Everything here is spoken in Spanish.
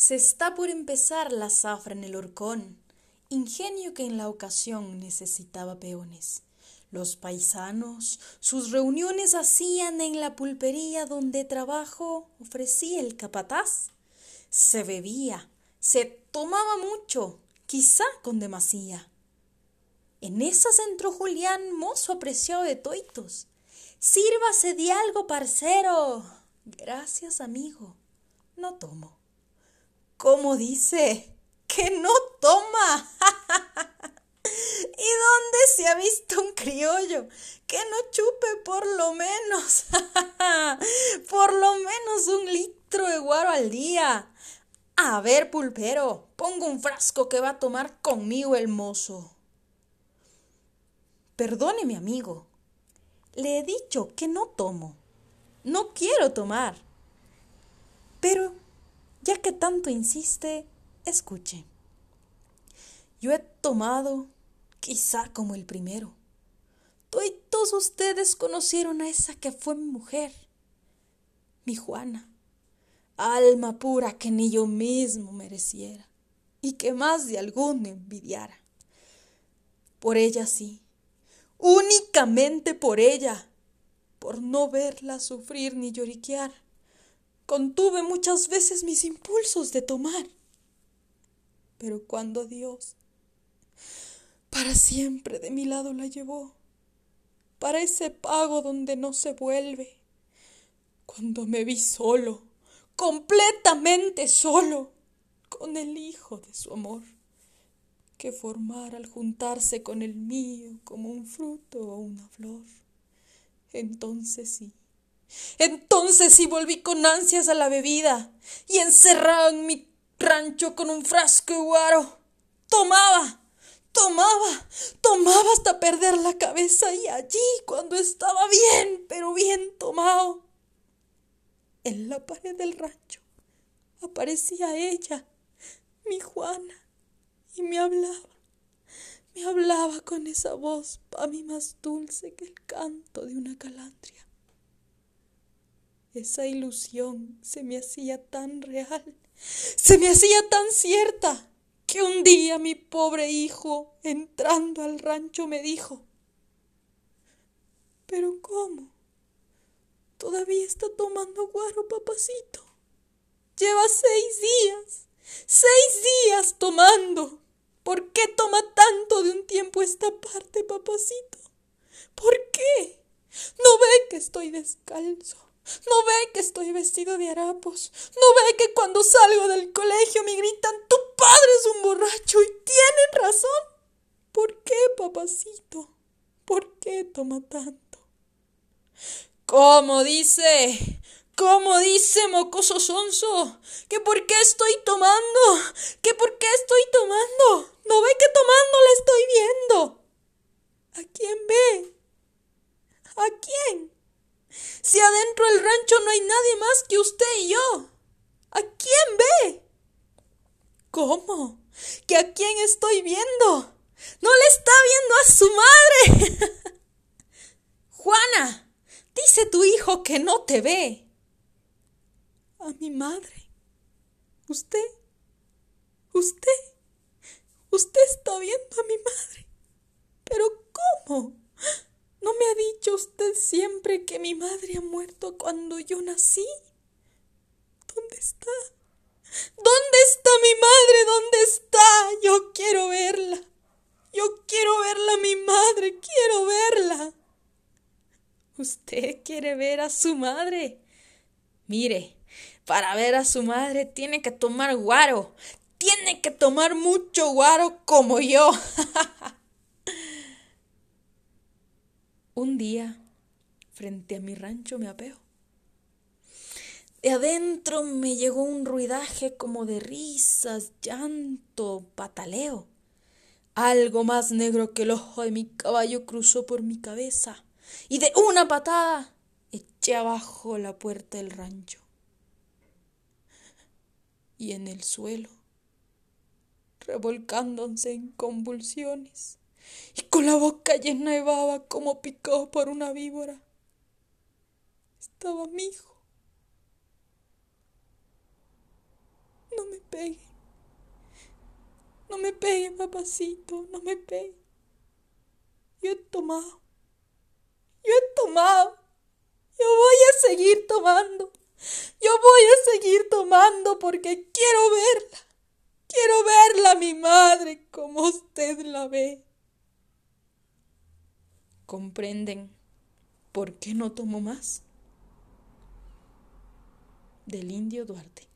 Se está por empezar la zafra en el horcón, ingenio que en la ocasión necesitaba peones. Los paisanos sus reuniones hacían en la pulpería donde trabajo ofrecía el capataz. Se bebía, se tomaba mucho, quizá con demasía. En esas entró Julián, mozo apreciado de toitos. Sírvase de algo, parcero. Gracias, amigo. No tomo. ¿Cómo dice? Que no toma. ¿Y dónde se ha visto un criollo que no chupe por lo menos, por lo menos un litro de guaro al día? A ver, pulpero, pongo un frasco que va a tomar conmigo el mozo. Perdone, mi amigo. Le he dicho que no tomo. No quiero tomar. Pero, ya que tanto insiste, escuche. Yo he tomado quizá como el primero. Todos ustedes conocieron a esa que fue mi mujer, mi Juana, alma pura que ni yo mismo mereciera y que más de alguno envidiara. Por ella sí, únicamente por ella, por no verla sufrir ni lloriquear, contuve muchas veces mis impulsos de tomar. Pero cuando Dios para siempre de mi lado la llevó, para ese pago donde no se vuelve. Cuando me vi solo, completamente solo, con el hijo de su amor, que formara al juntarse con el mío como un fruto o una flor. Entonces sí, entonces sí volví con ansias a la bebida y encerrado en mi rancho con un frasco de guaro, tomaba Tomaba, tomaba hasta perder la cabeza y allí, cuando estaba bien, pero bien tomado, en la pared del rancho aparecía ella, mi Juana, y me hablaba, me hablaba con esa voz para mí más dulce que el canto de una calandria. Esa ilusión se me hacía tan real, se me hacía tan cierta que un día mi pobre hijo, entrando al rancho, me dijo, ¿pero cómo? Todavía está tomando guaro, papacito. Lleva seis días, seis días tomando. ¿Por qué toma tanto de un tiempo esta parte, papacito? ¿Por qué? ¿No ve que estoy descalzo? ¿No ve que estoy vestido de harapos? ¿No ve que cuando salgo del colegio me gritan tu padre es un borracho y tienen razón? ¿Por qué, papacito? ¿Por qué toma tanto? ¿Cómo dice? ¿Cómo dice, mocoso sonso? ¿Que por qué estoy tomando? ¿Que por qué estoy tomando? ¿No ve que tomando la estoy viendo? ¿A quién ve? ¿A quién? Si adentro del rancho no hay nadie más que usted y yo. ¿A quién ve? ¿Cómo? ¿Que a quién estoy viendo? No le está viendo a su madre. Juana, dice tu hijo que no te ve. A mi madre. ¿Usted? ¿Usted? Usted está viendo a mi madre. ¿Pero cómo? ¿No me ha dicho usted siempre que mi madre ha muerto cuando yo nací? ¿Dónde está? ¿Dónde está mi madre? ¿Dónde está? Yo quiero verla. Yo quiero verla, mi madre. Quiero verla. ¿Usted quiere ver a su madre? Mire, para ver a su madre tiene que tomar guaro. Tiene que tomar mucho guaro como yo. Un día, frente a mi rancho, me apeo. De adentro me llegó un ruidaje como de risas, llanto, pataleo. Algo más negro que el ojo de mi caballo cruzó por mi cabeza y de una patada eché abajo la puerta del rancho. Y en el suelo, revolcándose en convulsiones, y con la boca llena de baba como picado por una víbora. Estaba mi hijo. No me pegue. No me pegue, papacito, no me pegue. Yo he tomado. Yo he tomado. Yo voy a seguir tomando. Yo voy a seguir tomando porque quiero verla. Quiero verla, mi madre, como usted la ve. ¿Comprenden por qué no tomo más? Del indio Duarte.